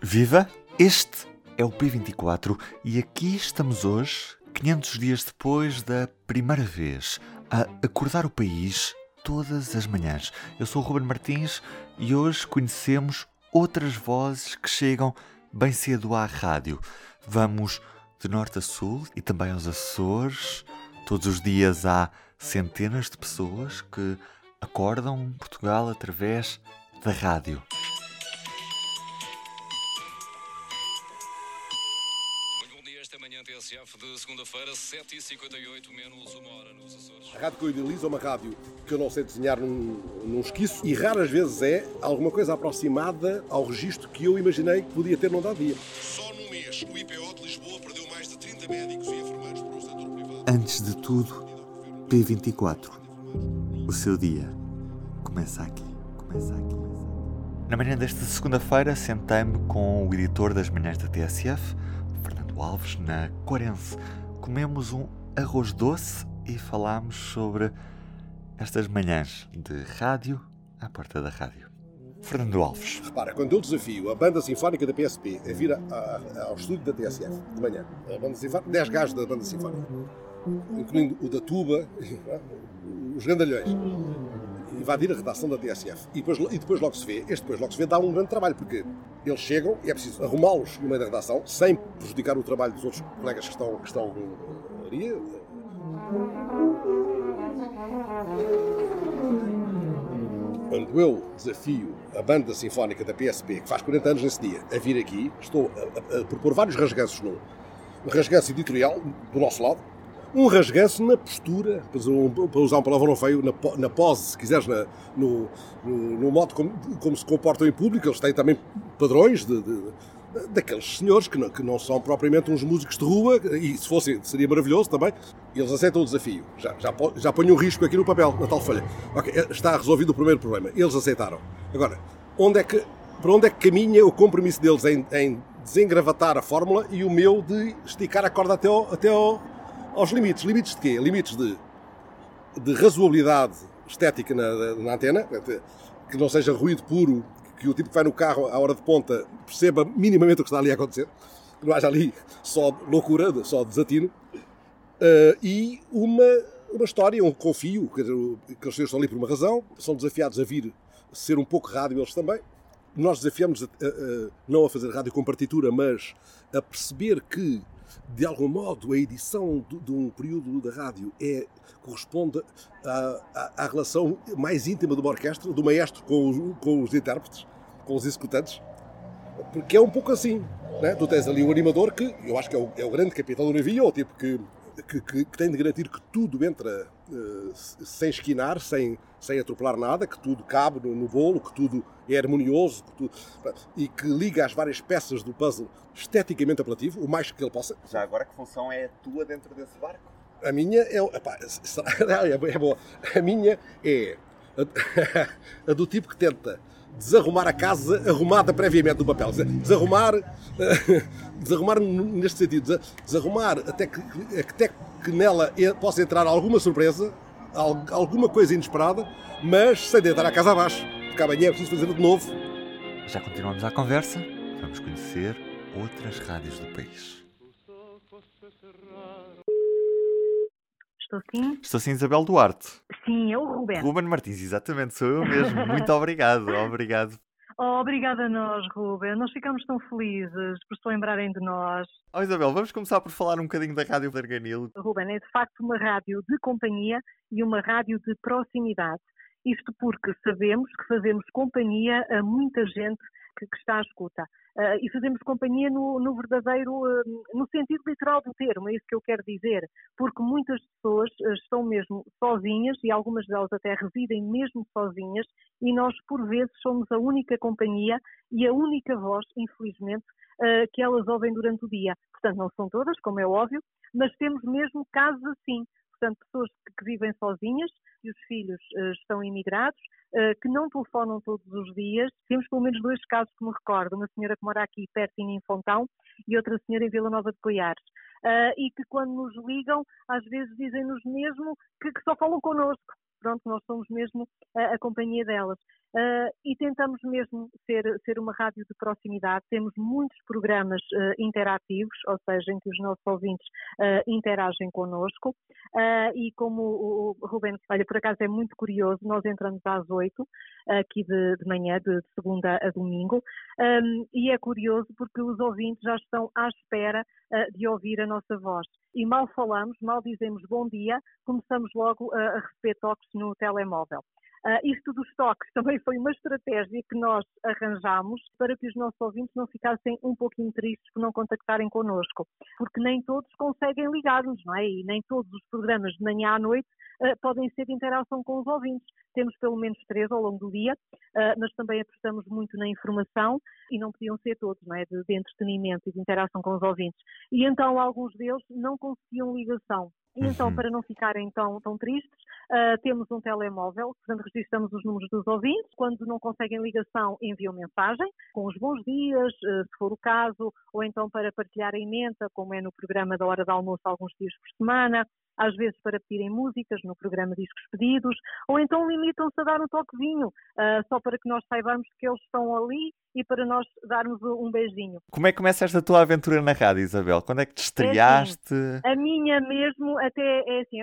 Viva! Este é o P24 e aqui estamos hoje, 500 dias depois da primeira vez, a acordar o país todas as manhãs. Eu sou o Ruben Martins e hoje conhecemos outras vozes que chegam bem cedo à rádio. Vamos de norte a sul e também aos Açores. Todos os dias há centenas de pessoas que acordam Portugal através da rádio. Segunda-feira, 7h58, menos uma hora nos Açores. A rádio que eu idealizo é uma rádio que eu não sei desenhar num, num esquiço e raras vezes é alguma coisa aproximada ao registro que eu imaginei que podia ter num dado dia. Só num mês, o IPO de Lisboa perdeu mais de 30 médicos e enfermeiros para o setor privado. Antes de tudo, P24. O seu dia começa aqui. Começa aqui. Na manhã desta segunda-feira, sentei-me com o editor das manhãs da TSF, Fernando Alves, na Quarense. Comemos um arroz doce e falámos sobre estas manhãs de rádio à porta da rádio. Fernando Alves. Repara, quando eu desafio a banda sinfónica da PSP a vir a- a- ao estúdio da TSF de manhã, a banda sinfónica, 10 gajos da banda sinfónica, incluindo o da tuba, os grandalhões, invadir a redação da TSF e depois, e depois logo se vê, este depois logo se vê dá um grande trabalho, porque eles chegam e é preciso arrumá-los no meio da redação, sem prejudicar o trabalho dos outros colegas que estão, que estão ali. Quando eu desafio a banda sinfónica da PSP, que faz 40 anos nesse dia, a vir aqui, estou a, a- a propor vários rasganços num. Um rasganço editorial do nosso lado, um rasganço na postura, para usar um- palavrão feio, na, na pose, se quiseres, na- no, no, no modo como, como se comportam em público. Eles têm também padrões de, de- daqueles senhores que não, que não são propriamente uns músicos de rua, e se fossem seria maravilhoso também. Eles aceitam o desafio. Já, já, já ponho um risco aqui no papel, na tal folha. Ok, está resolvido o primeiro problema. Eles aceitaram. Agora, onde é que, para onde é que caminha o compromisso deles em, em desengravatar a fórmula e o meu de esticar a corda até, ao- até ao- aos limites? Limites de quê? Limites de de razoabilidade estética na, na antena, que não seja ruído puro, que o tipo que vai no carro à hora de ponta perceba minimamente o que está ali a acontecer, que não haja ali só loucura, só desatino, Eh, e uma, uma história, um confio, que eles estão ali por uma razão, são desafiados a vir ser um pouco rádio eles também. Nós desafiamos a, a- a- não a fazer rádio com partitura, mas a perceber que, de algum modo, a edição de, de um período da rádio é, corresponde à, à- à relação mais íntima de uma orquestra, do maestro com os, com os intérpretes, com os executantes, porque é um pouco assim. Né? Tu tens ali o animador que, eu acho que é o, é o grande capitão do navio, o tipo que, que, que- que tem de garantir que tudo entra eh, sem esquinar, sem, sem atropelar nada, que tudo cabe no, no bolo, que tudo é harmonioso que tudo- e que liga as várias peças do puzzle esteticamente apelativo, o mais que ele possa. Já agora, que função é a tua dentro desse barco? A minha é. Epá, é, é boa. A minha é a, a do tipo que tenta desarrumar a casa arrumada previamente no papel. Desarrumar, eh, desarrumar neste sentido, desa- desarrumar até que, até que nela possa entrar alguma surpresa, al- alguma coisa inesperada, mas sem deitar a casa abaixo, porque amanhã é preciso fazer de novo. Já continuamos a conversa. Vamos conhecer outras rádios do país. Estou sim? Estou sim, Isabel Duarte. Sim, o Ruben. Ruben Martins, exatamente, sou eu mesmo. Muito obrigado, obrigado. Oh, obrigada a nós, Ruben. Nós ficamos tão felizes por se lembrarem de nós. Oh, Isabel, vamos começar por falar um bocadinho da Rádio Darganil. Ruben é de facto uma rádio de companhia e uma rádio de proximidade. Isto porque sabemos que fazemos companhia a muita gente que, que está à escuta. Ah, e fazemos companhia no, no verdadeiro, ah, no sentido literal do termo, é isso que eu quero dizer. Porque muitas pessoas ah, estão mesmo sozinhas e algumas delas até residem mesmo sozinhas e nós, por vezes, somos a única companhia e a única voz, infelizmente, que elas ouvem durante o dia. Portanto, não são todas, como é óbvio, mas temos mesmo casos assim. Portanto, pessoas que, vivem sozinhas e os filhos eh, estão imigrados, eh, que não telefonam todos os dias. Temos pelo menos dois casos que me recordo. Uma senhora que mora aqui perto em Fontão e outra senhora em Vila Nova de Poiares. Ah, e que quando nos ligam, às vezes dizem-nos mesmo que, que só falam connosco. Pronto, nós somos mesmo a, a companhia delas. Uh, e tentamos mesmo ser, ser uma rádio de proximidade. Temos muitos programas uh, interativos, ou seja, em que os nossos ouvintes uh, interagem connosco. e como o, o Ruben, olha, por acaso é muito curioso, nós entramos às oito, aqui de, de, manhã, de segunda a domingo, um, e é curioso porque os ouvintes já estão à espera de ouvir a nossa voz. E mal falamos, mal dizemos bom dia, começamos logo a receber toques no telemóvel. Uh, isto dos toques também foi uma estratégia que nós arranjámos para que os nossos ouvintes não ficassem um pouquinho tristes por não contactarem connosco, porque nem todos conseguem ligar-nos, não é? E nem todos os programas de manhã à noite uh, podem ser de interação com os ouvintes. Temos pelo menos três ao longo do dia, uh, mas também apostamos muito na informação e não podiam ser todos, não é? De, de entretenimento e de interação com os ouvintes. E então alguns deles não conseguiam ligação. E então, uhum. para não ficarem tão, tão tristes, uh, temos um telemóvel, portanto, registramos os números dos ouvintes. Quando não conseguem ligação, enviam mensagem com os bons dias, uh, se for o caso, ou então para partilhar a emenda, como é no programa da hora de almoço, alguns dias por semana às vezes para pedirem músicas no programa Discos Pedidos, ou então limitam-se a dar um toquezinho, uh, só para que nós saibamos que eles estão ali e para nós darmos um beijinho. Como é que começa esta tua aventura na rádio, Isabel? Quando é que te estreaste? É assim, a minha mesmo, até é assim,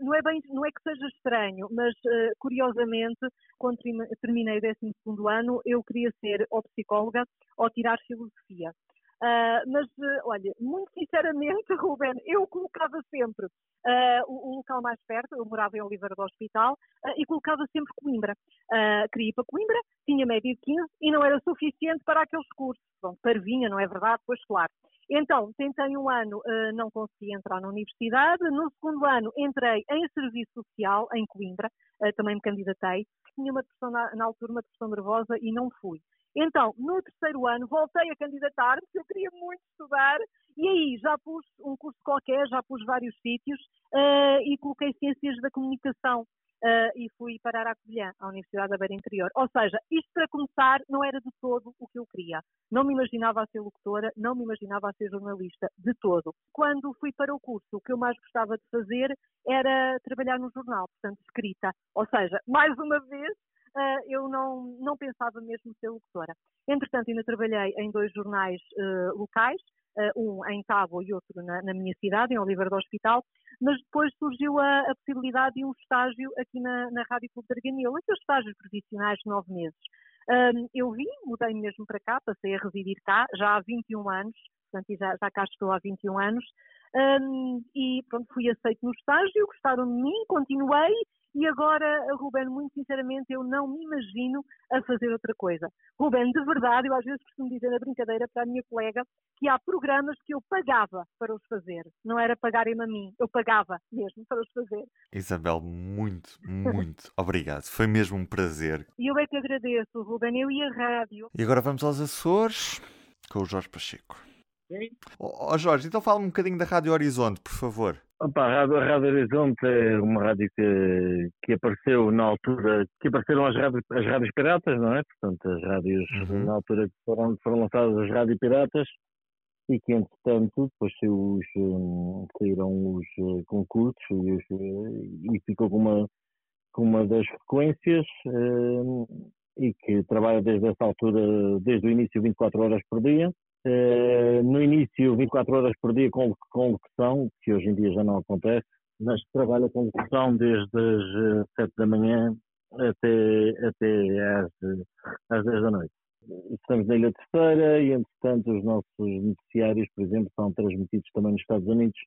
não, é bem, não é que seja estranho, mas uh, curiosamente, quando terminei o 12 ano, eu queria ser ou psicóloga ou tirar filosofia. Uh, mas, uh, olha, muito sinceramente, Ruben, eu colocava sempre uh, o, o, local mais perto, eu morava em Oliveira do Hospital, e colocava sempre Coimbra. queria ir para Coimbra, tinha média de 15 e não era suficiente para aqueles cursos. Pronto, parvinha, não é verdade? Pois claro. Então, tentei um ano, não consegui entrar na universidade. No segundo ano, entrei em serviço social em Coimbra, também me candidatei. Tinha uma depressão na, na altura, uma depressão nervosa e não fui. Então, no terceiro ano, voltei a candidatar, porque eu queria muito estudar, e aí já pus um curso qualquer, já pus vários sítios, uh, e coloquei Ciências da Comunicação. Uh, e fui parar à Covilhã, à Universidade da Beira Interior. Ou seja, isto para começar não era de todo o que eu queria. Não me imaginava a ser locutora, não me imaginava a ser jornalista, de todo. Quando fui para o curso, o que eu mais gostava de fazer era trabalhar no jornal, portanto, escrita. Ou seja, mais uma vez, eu não, não pensava mesmo ser locutora. Entretanto, ainda trabalhei em dois jornais uh, locais, uh, um em Tábua e outro na, na, minha cidade, em Oliveira do Hospital, mas depois surgiu a, a possibilidade de um estágio aqui na, na Rádio Clube de Arganil, aqueles estágios profissionais de nove meses. eu vim, mudei mesmo para cá, passei a residir cá, já há 21 anos, portanto já, já cá estou há 21 anos, um, e pronto, fui aceito no estágio, gostaram de mim, continuei e agora, Ruben, muito sinceramente, eu não me imagino a fazer outra coisa. Ruben, de verdade, eu às vezes costumo dizer na brincadeira para a minha colega que há programas que eu pagava para os fazer. Não era pagarem-me a mim, eu pagava mesmo para os fazer. Isabel, muito, muito obrigado. Foi mesmo um prazer. E eu é que agradeço, Ruben, eu e a rádio. E agora vamos aos Açores com o Jorge Pacheco. Ó oh, Jorge, então fala-me um bocadinho da Rádio Horizonte, por favor. Opa, a Rádio, a Rádio Horizonte é uma rádio que, que apareceu na altura, que apareceram as rádios, as rádios piratas, não é? Portanto, as rádios uhum. na altura que foram, foram lançadas as rádios piratas e que entretanto depois os, um, saíram os uh, concursos e, os, uh, e, ficou com uma, com uma das frequências uh, e que trabalha desde essa altura, desde o início 24 horas por dia Uh, no início, 24 horas por dia com, locução, que hoje em dia já não acontece, mas trabalha com locução desde as 7 eh, da manhã até, até às, às 10 da noite. Estamos na Ilha Terceira e, entretanto, os nossos noticiários, por exemplo, são transmitidos também nos Estados Unidos,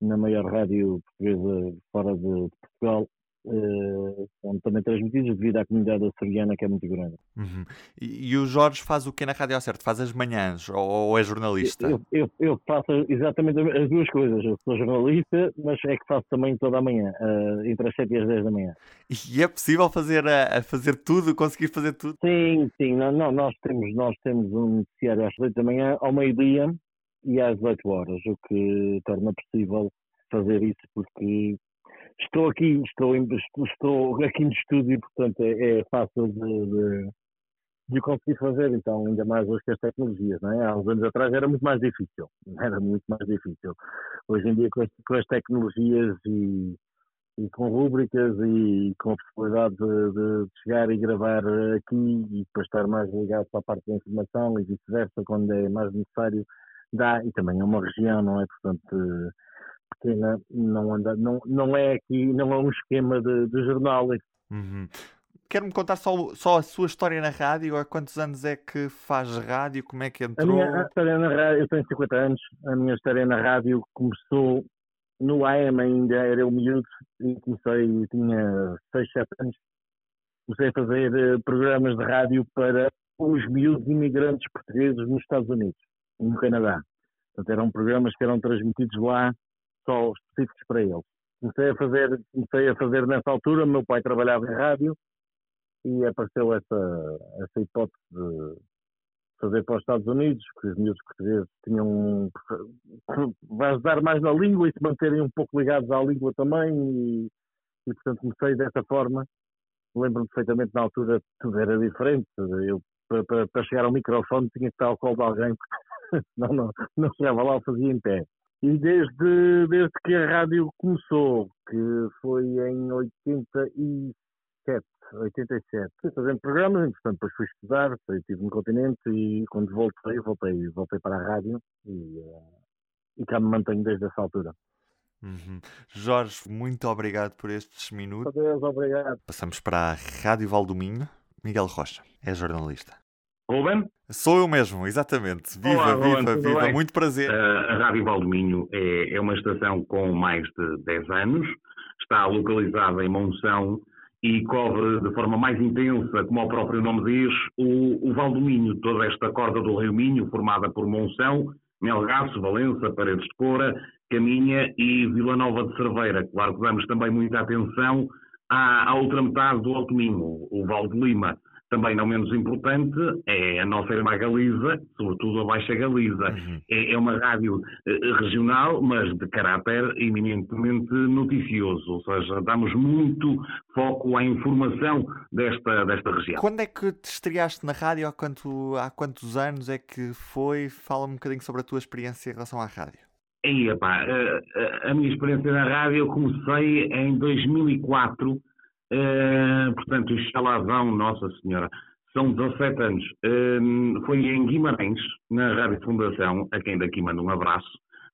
na maior rádio portuguesa fora de Portugal, uh, são também transmitidos devido à comunidade açoriana que é muito grande. Uhum. E, e, o Jorge faz o que na Rádio Certo? Faz as manhãs ou, ou é jornalista? Eu, eu, eu, faço exatamente as duas coisas. Eu sou jornalista, mas é que faço também toda a manhã, uh, entre as 7 e as 10 da manhã. E é possível fazer, a, a fazer tudo, conseguir fazer tudo? Sim, sim. Não, não, nós, temos, nós temos um noticiário às 8 da manhã, ao meio-dia e às 18 horas, o que torna possível fazer isso porque estou aqui, estou, estou aqui no estúdio, portanto é, é fácil de, de, de, conseguir fazer, então ainda mais hoje com as tecnologias, não é? Há uns anos atrás era muito mais difícil, era muito mais difícil. Hoje em dia com as, com as tecnologias e, e com rúbricas e com a possibilidade de, de, chegar e gravar aqui e depois estar mais ligado para a parte da informação e vice-versa quando é mais necessário dá e também é uma região não é portanto não anda não não é aqui não é um esquema de, de jornal uhum. Quer-me contar só, só a sua história na rádio? Há quantos anos é que faz rádio? Como é que entrou? A minha história na rádio, eu tenho 50 anos, a minha história na rádio começou no AM ainda era eu miúdo e comecei, tinha 6, 7 anos, comecei a fazer eh, programas de rádio para os miúdos imigrantes portugueses nos Estados Unidos e no Canadá. Portanto, eram programas que eram transmitidos lá, só específicos para eles. Comecei a fazer, comecei a fazer nessa altura, meu pai trabalhava em rádio e apareceu essa, essa hipótese de fazer para os Estados Unidos, porque os miúdos portugueses tinham. vais dar mais na língua e se manterem um pouco ligados à língua também, e, e portanto comecei dessa forma. Lembro-me perfeitamente na altura tudo era diferente. Eu, para, chegar ao microfone, tinha que estar ao colo de alguém, não, não, não chegava lá, fazia em pé. E desde, desde que a rádio começou, que foi em 87, 87. Fui fazendo programas, portanto, depois fui estudar, depois estive no continente e quando voltei, voltei, voltei para a rádio e, uh, e cá me mantenho desde essa altura. Uhum. Jorge, muito obrigado por estes minutos. Adeus, obrigado. Passamos para a Rádio Valdominho. Miguel Rocha é jornalista. Ruben? Sou eu mesmo, exatamente. Viva, Olá, viva, Ruben, viva. Bem? Muito prazer. A Rádio Valdominho é, é uma estação com mais de 10 anos. Está localizada em Monção e cobre de forma mais intensa, como o próprio nome diz, o, o Valdomínio, toda esta corda do Rio Minho, formada por Monção, Melgaço, Valença, Paredes de Cora, Caminha e Vila Nova de Cerveira. Claro que damos também muita atenção à, à outra metade do Alto Minho, o Val de Lima. Também não menos importante é a nossa irmã Galiza, sobretudo a Baixa Galiza. Uhum. É, é, uma rádio eh, regional, mas de caráter eminentemente noticioso, ou seja, damos muito foco à informação desta, desta região. Quando é que te estreaste na rádio? Há, quanto, há quantos anos é que foi? Fala um bocadinho sobre a tua experiência em relação à rádio. Aí, epá, a, eh, a, a minha experiência na rádio eu comecei em 2004 Uh, portanto, já lá Nossa Senhora, são 17 anos. Uh, foi em Guimarães, na Rádio Fundação, a quem daqui mando um abraço,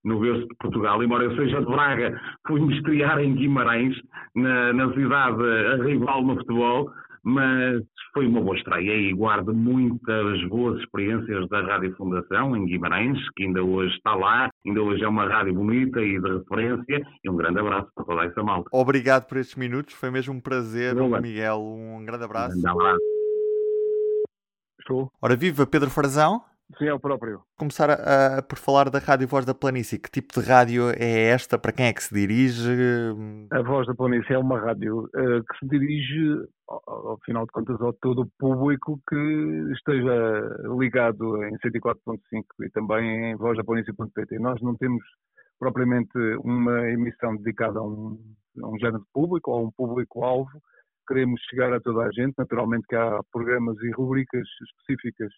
no berço de Portugal, embora eu seja de Braga, fui-me estrear em Guimarães, na, na cidade a rival no futebol, mas foi uma boa estreia e guardo muitas boas experiências da Rádio Fundação em Guimarães, que ainda hoje está lá, ainda hoje é uma rádio bonita e de referência, e um grande abraço para toda essa malta. Obrigado por estes minutos, foi mesmo um prazer, Miguel, um grande abraço. Um grande abraço. Estou. Ora viva, Pedro Farazão. Sim, é o próprio. Começar a, a, por falar da Rádio Voz da Planície. Que tipo de rádio é esta? Para quem é que se dirige? A Voz da Planície é uma rádio uh, que se dirige, ao, ao, final de contas, a todo o público que esteja ligado em 104.5 e também em vozdaplanície.pt. Nós não temos propriamente uma emissão dedicada a um, a um género de público ou a um público-alvo. Queremos chegar a toda a gente. Naturalmente que há programas e rubricas específicas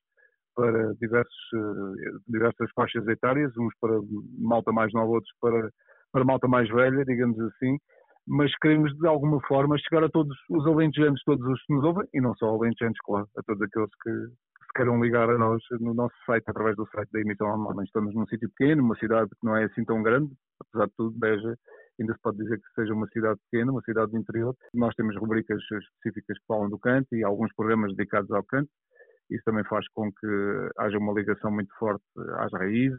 para diversos, eh, diversas faixas etárias, uns para malta mais nova, outros para, para malta mais velha, digamos assim, mas queremos de alguma forma chegar a todos os alentejanos, todos os que nos ouvem, e não só alentejanos, claro, a todos aqueles que, se queiram ligar a nós no nosso site, através do site da emissão online. Estamos num sítio pequeno, uma cidade que não é assim tão grande, apesar de tudo, Beja ainda se pode dizer que seja uma cidade pequena, uma cidade do interior. Nós temos rubricas específicas que falam do canto e alguns programas dedicados ao canto. Isso também faz com que haja uma ligação muito forte às raízes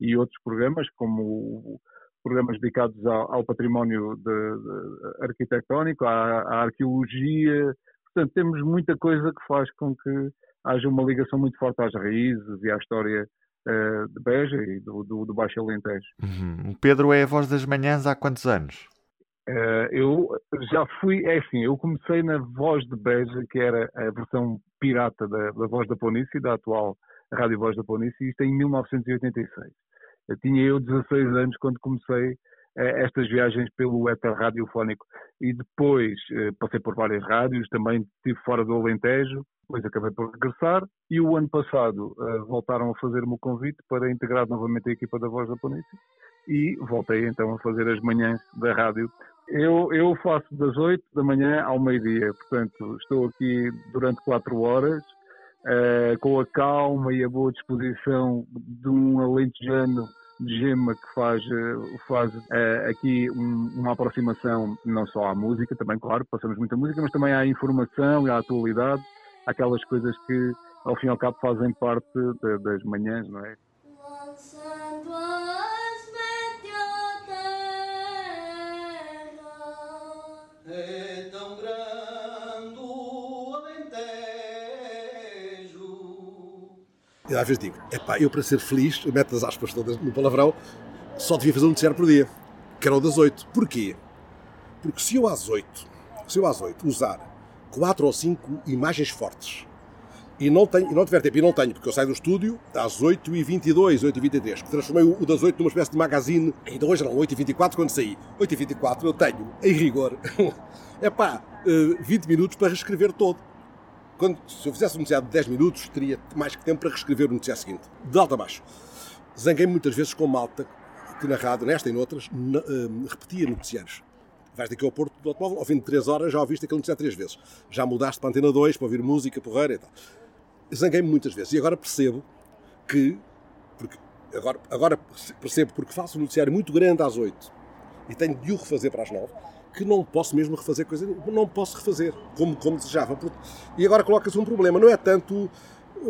e, e outros programas, como programas dedicados ao, ao património de, de, arquitetónico, à, à, arqueologia. Portanto, temos muita coisa que faz com que haja uma ligação muito forte às raízes e à história uh, de Beja e do, do, do Baixo Alentejo. Uhum. O Pedro é a voz das manhãs há quantos anos? Uh, eu já fui, é assim, eu comecei na Voz de Beja, que era a versão pirata da, da Voz da Planície, da atual Rádio Voz da Planície, isto em 1986. Tinha eu 16 anos quando comecei uh, estas viagens pelo éter radiofónico. E depois uh, passei por várias rádios, também estive fora do Alentejo, depois acabei por regressar. E o ano passado uh, voltaram a fazer-me o convite para integrar novamente a equipa da Voz da Planície e voltei então a fazer as manhãs da rádio. Eu, eu faço das 8 da manhã ao meio-dia, portanto estou aqui durante 4 horas uh, com a calma e a boa disposição de um alentejano de gema que faz, eh, faz uh, aqui um, uma aproximação não só à música, também, claro, passamos muita música, mas também à informação e à atualidade, aquelas coisas que, ao fim e ao cabo, fazem parte de, das manhãs, não é? É tão grande E às vezes digo, epá, eu para ser feliz, eu meto as aspas todas no palavrão, só devia fazer um noticiário por dia, que era o das 8. Porquê? Porque se eu às 8, se eu às 8 usar 4 ou 5 imagens fortes e não, tenho, e não tiver tempo, e não tenho, porque eu saio do estúdio às 8h22, 8h23, que transformei o das 8 numa espécie de magazine, ainda hoje eram 8h24 quando saí. 8h24 eu tenho, em rigor, é pá, 20 minutos para reescrever todo. Quando, se eu fizesse um noticiário de 10 minutos, teria mais que tempo para reescrever o noticiário seguinte, de alto a baixo. Zanguei muitas vezes com malta que na rádio, nesta e noutras, uh, repetia noticiários. Vais daqui ao Porto do automóvel, ao fim de 3 horas já ouviste aquele noticiário três vezes. Já mudaste para a antena 2 para ouvir música, porreira e tal. Zanguei-me muitas vezes e agora percebo que, porque agora, agora percebo porque faço um noticiário muito grande às 8 e tenho de o refazer para as 9 que não posso mesmo refazer coisa, não posso refazer como, como desejava. E agora coloca-se um problema, não é tanto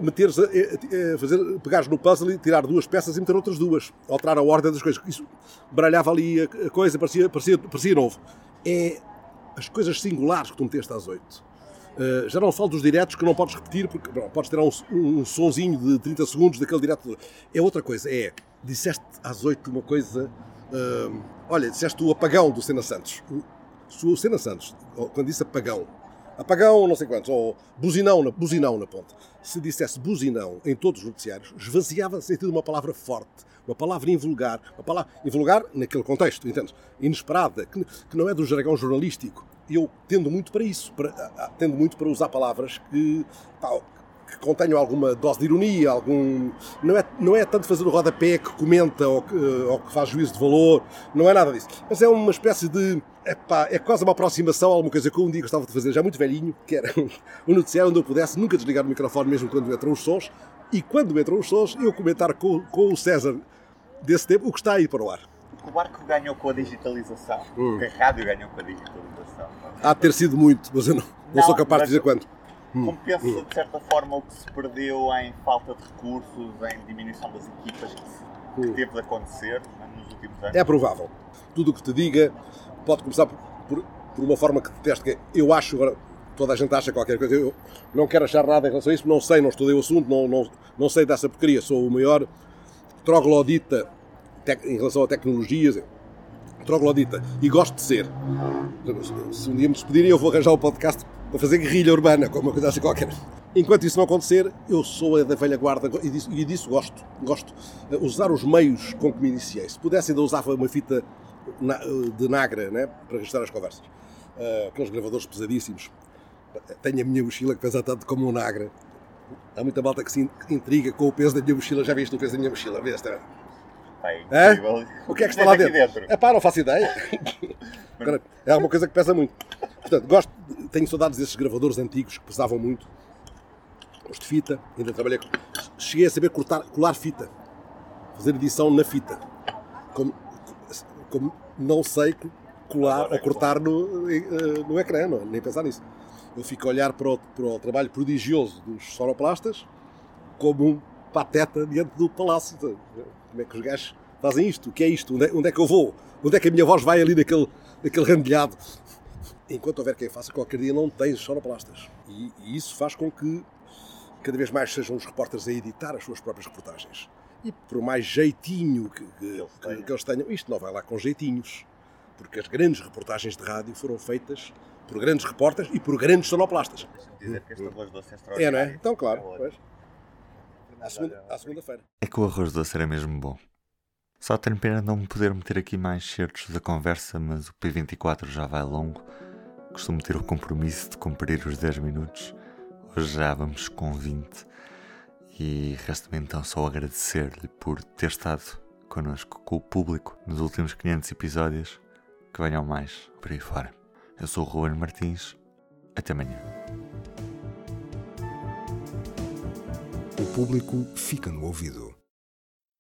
meteres fazer, pegares no puzzle e tirar duas peças e meter outras duas, alterar a ordem das coisas. Isso baralhava ali a, coisa, parecia, parecia, parecia novo. É as coisas singulares que tu meteste às oito. Uh, já não falo dos diretos que não podes repetir, porque bom, podes tirar um, um, um sonzinho de 30 segundos daquele direto. É outra coisa, é, disseste às oito uma coisa, uh, olha, disseste o apagão do Sena Santos. O Sena Santos, quando disse apagão, apagão não sei quantos, ou buzinão na, buzinão na ponta, se dissesse buzinão em todos os noticiários, esvaziava sentido uma palavra forte, uma palavra invulgar, uma palavra invulgar naquele contexto, entende? Inesperada, que, que não é do jargão jornalístico. Eu tendo muito para isso, para, tendo muito para usar palavras que, pá, que contenham alguma dose de ironia, algum. Não é, não é tanto fazer o rodapé que comenta ou que, ou que faz juízo de valor, não é nada disso. Mas é uma espécie de. Epá, é quase uma aproximação a alguma coisa que eu um dia gostava de fazer, já muito velhinho, que era um noticiário onde eu pudesse nunca desligar o microfone, mesmo quando entram os sons, e quando entram os sons, eu comentar com, com o César desse tempo o que está aí para o ar. O barco ganhou com a digitalização, hum. a rádio ganhou com a digitalização. Há de ter sido muito, mas eu não, não, não sou capaz de dizer quanto. Hum. Compensa, de certa forma, o que se perdeu em falta de recursos, em diminuição das equipas que, se, que hum. teve de acontecer né, nos últimos anos? É provável. Tudo o que te diga pode começar por, por, por uma forma que deteste, que eu acho, agora toda a gente acha qualquer coisa, eu não quero achar nada em relação a isso, não sei, não estudei o assunto, não, não, não sei dessa porcaria, sou o maior troglodita em relação a tecnologias, troglodita, e gosto de ser. Se um dia me despedirem, eu vou arranjar o podcast para fazer guerrilha urbana, como uma coisa assim qualquer. Enquanto isso não acontecer, eu sou a da velha guarda e disso, e disso gosto. Gosto de usar os meios com que me iniciei. Se pudesse, ainda usava uma fita de Nagra né, para registrar as conversas. Uh, aqueles gravadores pesadíssimos. Tenho a minha mochila que pesa tanto como um Nagra. Há muita malta que se intriga com o peso da minha mochila. Já viste o peso da minha mochila? Vês, é? É? O que é que está lá dentro? dentro? É pá, não faço ideia. é uma coisa que pesa muito. Portanto, gosto, tenho saudades desses gravadores antigos que pesavam muito. Os de fita, ainda trabalhei com. Cheguei a saber cortar, colar fita. Fazer edição na fita. Como, como não sei colar ou cortar no, eh, no ecrã, não, nem pensar nisso. Eu fico a olhar para o, para o trabalho prodigioso dos sonoplastas como um pateta diante do palácio. Como é que os gajos fazem isto? O que é isto? Onde é, onde é que eu vou? Onde é que a minha voz vai ali naquele, naquele randilhado? Enquanto houver quem faça, qualquer dia não tens sonoplastas. E, e isso faz com que cada vez mais sejam os repórteres a editar as suas próprias reportagens. E por mais jeitinho que, que, eles, que, que eles tenham, isto não vai lá com jeitinhos. Porque as grandes reportagens de rádio foram feitas por grandes repórteres e por grandes sonoplastas. Dizer que esta voz doce é É, não é? Então, claro. Pois. À segunda-feira. Segunda é que o arroz doce era mesmo bom. Só tenho pena não me poder meter aqui mais certos da conversa, mas o P24 já vai longo. Costumo ter o compromisso de cumprir os 10 minutos. Hoje já vamos com 20 e resta-me então só agradecer-lhe por ter estado connosco, com o público, nos últimos 500 episódios. Que venham mais por aí fora. Eu sou o Ruben Martins. Até amanhã. O público fica no ouvido.